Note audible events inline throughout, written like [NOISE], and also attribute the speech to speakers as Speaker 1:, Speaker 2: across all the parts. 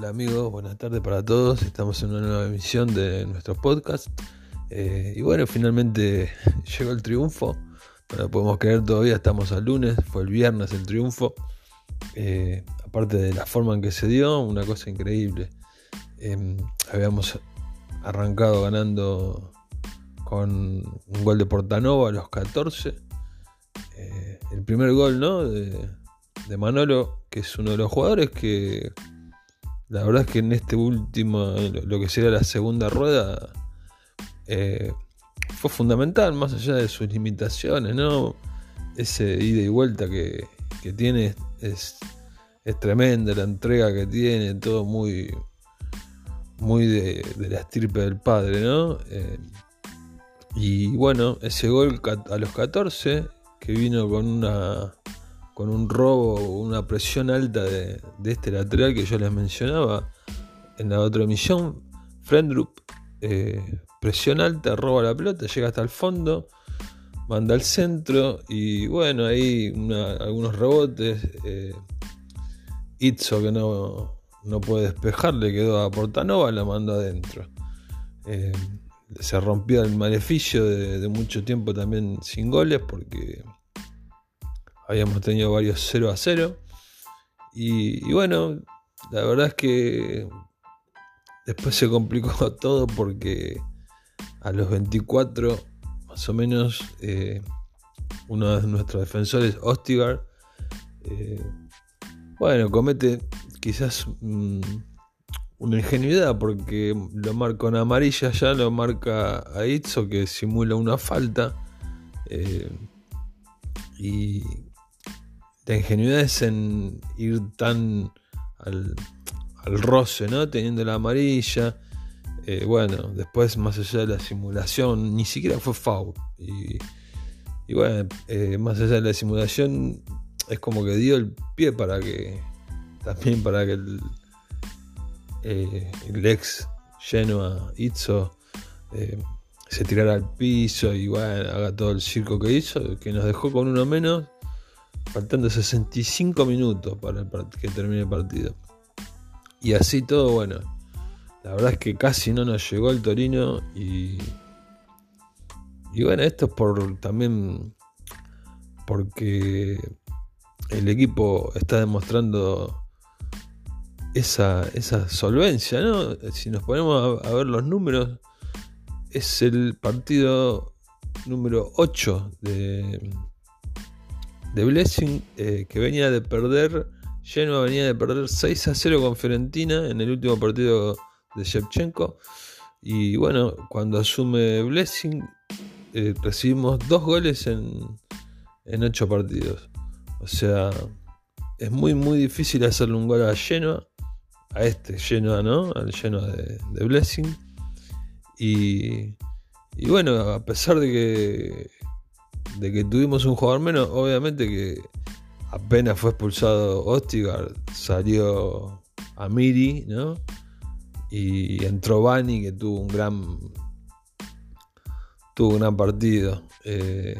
Speaker 1: Hola amigos, buenas tardes para todos. Estamos en una nueva emisión de nuestro podcast. Eh, y bueno, finalmente llegó el triunfo. No podemos creer todavía, estamos al lunes, fue el viernes el triunfo. Eh, aparte de la forma en que se dio, una cosa increíble. Em, habíamos arrancado ganando con un gol de Portanova a los 14. Eh, el primer gol, ¿no? De Manolo, que es uno de los jugadores que la verdad es que en este último, lo que sería la segunda rueda, eh, fue fundamental, más allá de sus limitaciones, ¿no? Ese ida y vuelta que, tiene es, es, tremenda, la entrega que tiene, todo muy, muy de, la estirpe del padre, ¿no? Eh, y bueno, ese gol a los 14, que vino con una con un robo, una presión alta de, este lateral que yo les mencionaba en la otra emisión. Frendrup, eh, presión alta, roba la pelota, llega hasta el fondo, manda al centro y bueno, ahí algunos rebotes. Eh, Itzo que no, no puede despejar, le quedó a Portanova, la mandó adentro. Eh, se rompió el maleficio de, mucho tiempo también sin goles porque habíamos tenido varios 0 a 0. Y, bueno, la verdad es que después se complicó [LAUGHS] todo porque a los 24, más o menos, eh, uno de nuestros defensores, Ostigar, eh, bueno, comete quizás mm, una ingenuidad porque lo marca en amarilla, ya lo marca a Itzo que simula una falta. Eh, y la ingenuidad en ir tan al, roce, ¿no? Teniendo la amarilla. Eh, bueno, después más allá de la simulación, ni siquiera fue foul. Y, bueno, eh, más allá de la simulación, es como que dio el pie para que, también para que el, eh, el ex Genoa Itzo se tirara al piso y haga todo el circo que hizo, que nos dejó con uno menos faltando 65 minutos para que termine el partido. Y así todo, bueno, la verdad es que casi no nos llegó el Torino y... Y bueno, esto es por también porque el equipo está demostrando esa, esa solvencia, ¿no? Si nos ponemos a ver los números, es el partido número 8 de, de Blessing, eh, que venía de perder, Genoa venía de perder 6 a 0 con Fiorentina en el último partido de Shevchenko. Y bueno, cuando asume Blessing, eh, recibimos dos goles en, en 8 partidos. O sea, es muy, muy difícil hacerle un gol a Genoa, a este Genoa, ¿no? Al Genoa de, de Blessing. Y, y bueno, a pesar de que de que tuvimos un jugador menos, obviamente que apenas fue expulsado Ostigar, salió Amiri, ¿no? Y entró Bani, que tuvo un gran. tuvo un gran partido. Eh,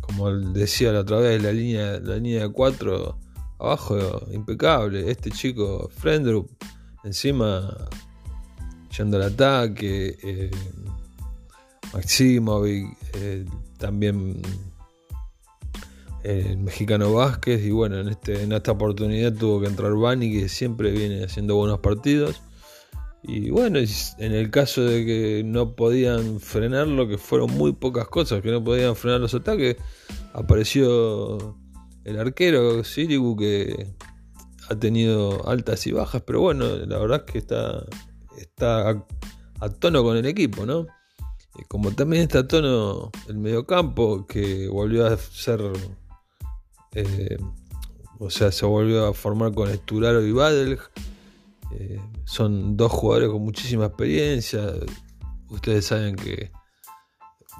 Speaker 1: como decía la otra vez, la línea, la línea de 4 abajo, impecable. Este chico, Frendrup, encima yendo al ataque. Eh, Maximovic, también el mexicano Vázquez y bueno, en, este, en esta oportunidad tuvo que entrar Bani que siempre viene haciendo buenos partidos. Y bueno, en el caso de que no podían frenarlo, que fueron muy pocas cosas, que no podían frenar los ataques, apareció el arquero Sirigu que ha tenido altas y bajas, pero bueno, la verdad es que está, está a tono con el equipo, ¿no? Como también está tono el mediocampo, que volvió a ser. Eh, o sea, se volvió a formar con Esturaro y Badel. Eh, son dos jugadores con muchísima experiencia. Ustedes saben que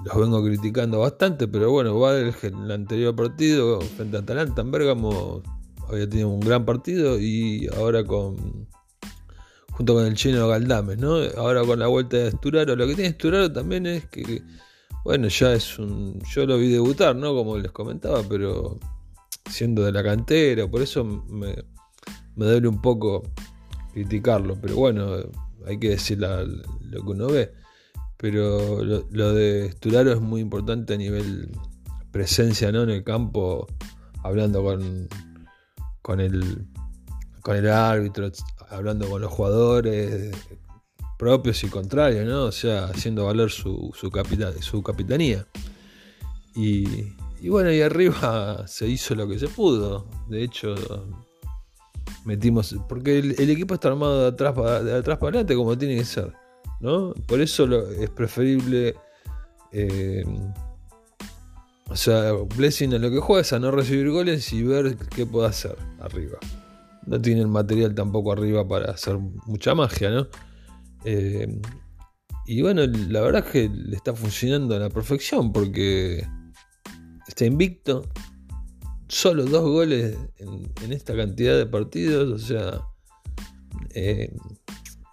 Speaker 1: los vengo criticando bastante, pero bueno, Badel en el anterior partido frente a Atalanta en Bergamo había tenido un gran partido y ahora con junto con el chino Galdames, ¿no? Ahora con la vuelta de Esturaro, lo que tiene Esturaro también es que, bueno, ya es un. Yo lo vi debutar, ¿no? Como les comentaba, pero siendo de la cantera, por eso me, duele un poco criticarlo, pero bueno, hay que decir lo que uno ve. Pero lo, de Sturaro es muy importante a nivel presencia ¿no? en el campo, hablando con, con, el, con el árbitro, hablando con los jugadores propios y contrarios, ¿no? O sea, haciendo valer su, su, su capitanía. Y, bueno, y arriba [LAUGHS] se hizo lo que se pudo. De hecho, metimos. Porque el, equipo está armado de atrás, de atrás para adelante como tiene que ser. ¿no? Por eso es preferible. Eh, o sea, Blessing a lo que juega es a no recibir goles y ver qué puede hacer arriba. No tiene el material tampoco arriba para hacer mucha magia, ¿no? Eh, y bueno, la verdad es que le está funcionando a la perfección porque está invicto. Solo dos goles en, esta cantidad de partidos. O sea, eh,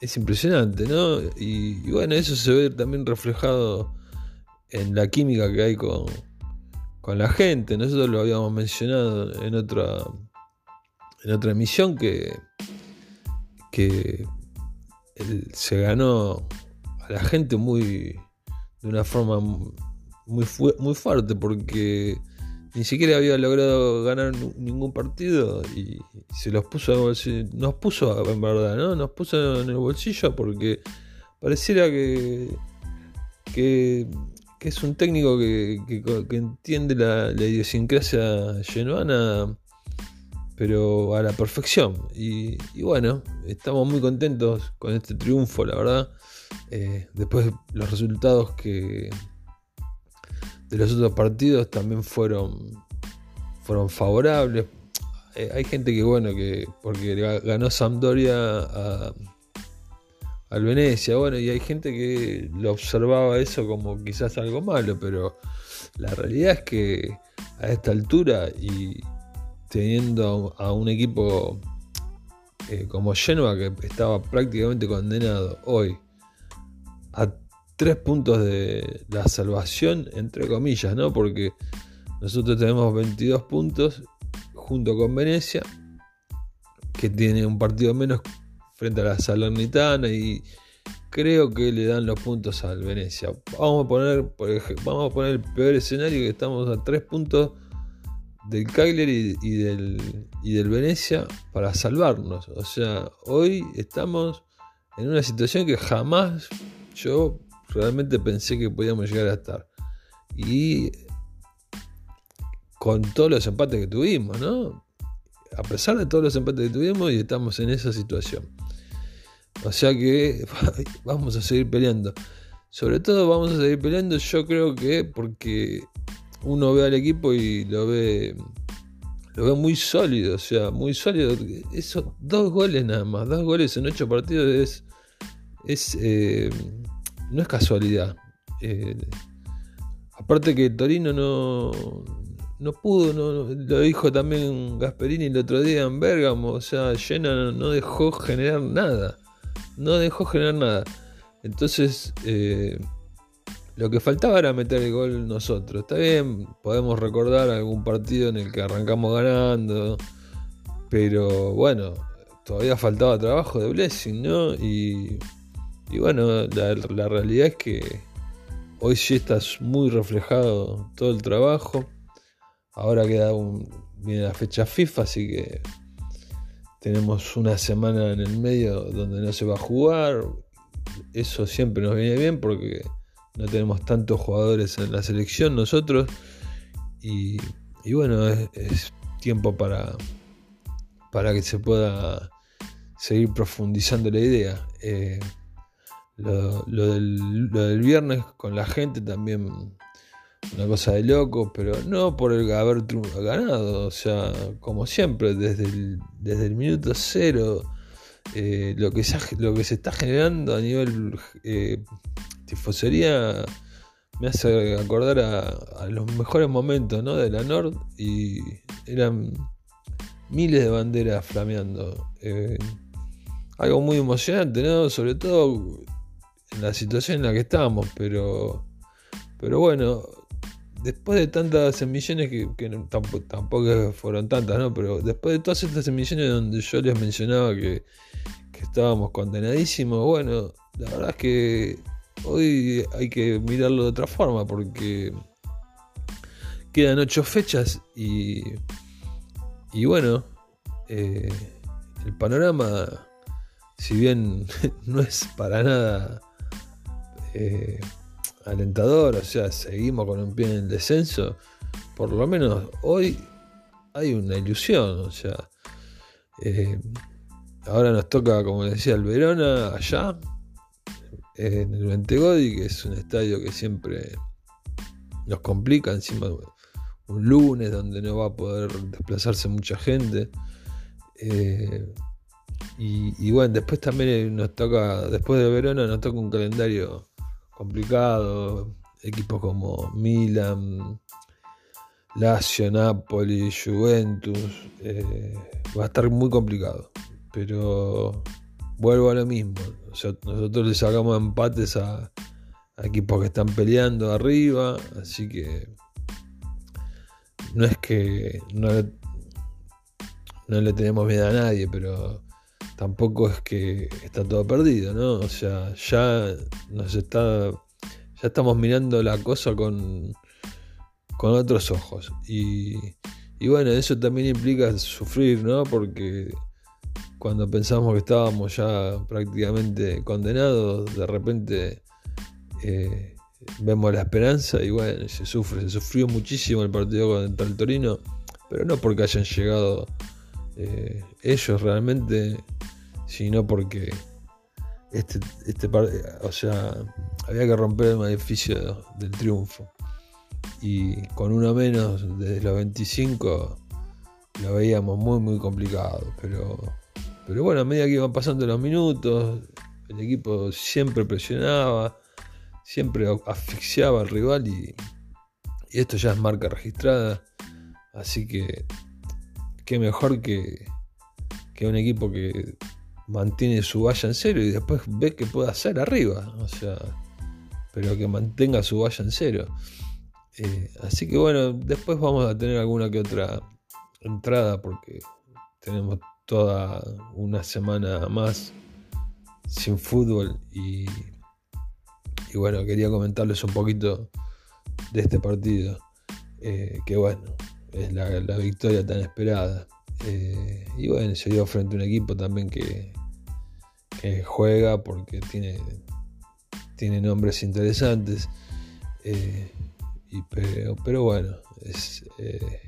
Speaker 1: es impresionante, ¿no? Y, bueno, eso se ve también reflejado en la química que hay con, con la gente. Nosotros lo habíamos mencionado en otra, en otra emisión que, que se ganó a la gente muy de una forma muy, muy fuerte porque ni siquiera había logrado ganar ningún partido y se los puso nos puso en verdad no nos puso en el bolsillo porque pareciera que que, es un técnico que, entiende la, idiosincrasia genuana pero a la perfección y, bueno estamos muy contentos con este triunfo la verdad eh, después los resultados que de los otros partidos también fueron, fueron favorables. Eh, hay gente que, bueno, que porque ganó Sampdoria al Venecia, bueno, y hay gente que lo observaba eso como quizás algo malo, pero la realidad es que a esta altura y teniendo a un equipo eh, como Genoa que estaba prácticamente condenado hoy a tres puntos de la salvación, entre comillas, ¿no? Porque nosotros tenemos 22 puntos junto con Venecia, que tiene un partido menos frente a la Salernitana y creo que le dan los puntos al Venecia. Vamos a poner, vamos a poner el peor escenario que estamos a tres puntos del Cagliari y, del, y del Venecia para salvarnos. O sea, hoy estamos en una situación que jamás yo realmente pensé que podíamos llegar a estar. Y con todos los empates que tuvimos, ¿no? A pesar de todos los empates que tuvimos y estamos en esa situación. O sea que [LAUGHS] vamos a seguir peleando. Sobre todo vamos a seguir peleando, yo creo que porque uno ve al equipo y lo ve lo ve muy sólido, o sea, muy sólido. Esos dos goles nada más, dos goles en ocho partidos es, es eh, no es casualidad. Eh, aparte que Torino no, no pudo, no, lo dijo también Gasperini el otro día en Bergamo, o sea, Llena no dejó generar nada, no dejó generar nada. Entonces, eh, lo que faltaba era meter el gol nosotros. Está bien, podemos recordar algún partido en el que arrancamos ganando, pero bueno, todavía faltaba trabajo de Blessing, ¿no? Y y bueno, la, realidad es que hoy sí está muy reflejado todo el trabajo. Ahora queda un, viene la fecha FIFA, así que tenemos una semana en el medio donde no se va a jugar. Eso siempre nos viene bien porque no tenemos tantos jugadores en la selección nosotros. Y, bueno, es, tiempo para, para que se pueda seguir profundizando la idea. Eh, lo, del, viernes con la gente también una cosa de loco, pero no por el haber ganado, o sea, como siempre, desde el, desde el minuto cero, eh, lo, que se, lo que se está generando a nivel eh, tifosería me hace acordar a, los mejores momentos ¿no? de la Nord y eran miles de banderas flameando. Eh, algo muy emocionante, ¿no? Sobre todo en la situación en la que estábamos, pero, pero bueno, después de tantas emisiones que, tampoco, fueron tantas, ¿no? Pero después de todas estas emisiones donde yo les mencionaba que, que estábamos condenadísimos. Bueno, la verdad es que hoy hay que mirarlo de otra forma porque quedan ocho fechas y, y bueno, eh, el panorama, si bien [LAUGHS] no es para nada eh, alentador, o sea, seguimos con un pie en el descenso, por lo menos hoy hay una ilusión, o sea, eh, ahora nos toca, como decía, el Verona allá, en el Ventegodi, que es un estadio que siempre nos complica, encima un lunes donde no va a poder desplazarse mucha gente. Eh, y, bueno, después también nos toca, después de Verona nos toca un calendario complicado, equipos como Milan, Lazio, Napoli, Juventus, eh, va a estar muy complicado. Pero vuelvo a lo mismo, nosotros le sacamos empates a, equipos que están peleando arriba, así que no es que no no le tenemos miedo a nadie, pero tampoco es que está todo perdido, ¿no? O sea, ya nos está. Ya estamos mirando la cosa con, con otros ojos. Y, y bueno, eso también implica sufrir, ¿no? Porque cuando pensamos que estábamos ya prácticamente condenados, de repente eh, vemos la esperanza y bueno, se sufre, se sufrió muchísimo el partido contra el Torino, pero no porque hayan llegado eh, ellos realmente, sino porque este, este o sea, había que romper el edificio del triunfo. Y con uno menos desde los 25 lo veíamos muy muy complicado. Pero, pero bueno, a medida que iban pasando los minutos, el equipo siempre presionaba, siempre asfixiaba al rival y, esto ya es marca registrada. Así que qué mejor que, que un equipo que mantiene su valla en cero y después ve que puede hacer arriba. O sea, pero que mantenga su valla en cero. Eh, así que bueno, después vamos a tener alguna que otra entrada porque tenemos toda una semana más sin fútbol y, bueno, quería comentarles un poquito de este partido. Eh, que bueno, es la, victoria tan esperada. Eh, y bueno, se dio frente a un equipo también que, juega porque tiene, tiene nombres interesantes. Eh, y, pero, bueno, eh,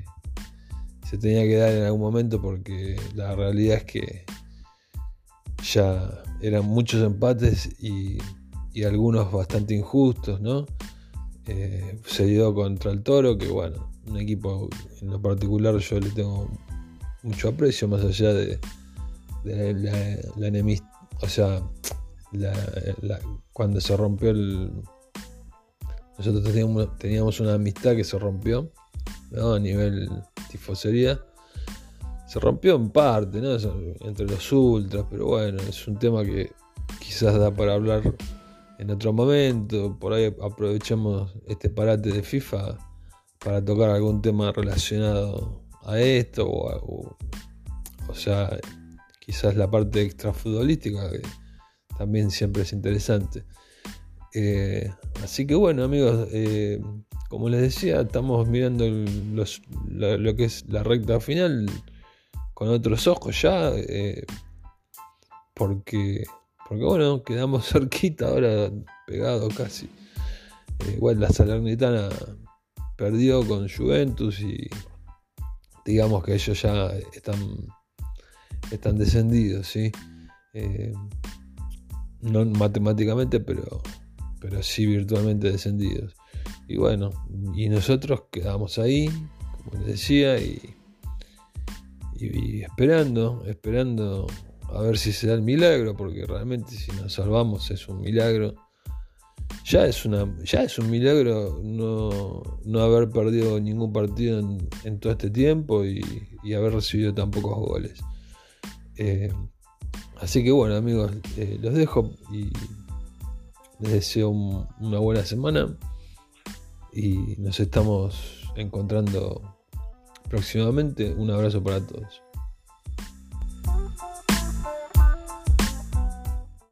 Speaker 1: se tenía que dar en algún momento porque la realidad es que ya eran muchos empates y, algunos bastante injustos, ¿no? se dio contra el Toro, que bueno, un equipo en lo particular yo le tengo mucho aprecio más allá de, la, enemistad, o sea, cuando se rompió el... Nosotros teníamos, teníamos una amistad que se rompió a nivel tifosería. Se rompió en parte, entre los ultras, pero bueno, es un tema que quizás da para hablar en otro momento. Por ahí aprovechamos este parate de FIFA para tocar algún tema relacionado a esto, o, o, sea, quizás la parte extrafutbolística, que también siempre es interesante. Eh, así que bueno, amigos, eh, como les decía, estamos mirando lo, que es la recta final con otros ojos ya, eh, porque, porque bueno, quedamos [LAUGHS] cerquita ahora, pegado casi. igual la Salernitana perdió con Juventus y digamos que ellos ya están, están descendidos, ¿sí? No matemáticamente, pero, pero sí virtualmente descendidos. Y bueno, y nosotros quedamos ahí, como les decía, y, y, esperando, esperando a ver si se da el milagro, porque realmente si nos salvamos es un milagro ya es, una, ya es un milagro no, haber perdido ningún partido en, todo este tiempo y, haber recibido tan pocos goles. Eh, así que bueno amigos, eh, los dejo y les deseo una buena semana y nos estamos encontrando próximamente. Un abrazo para todos.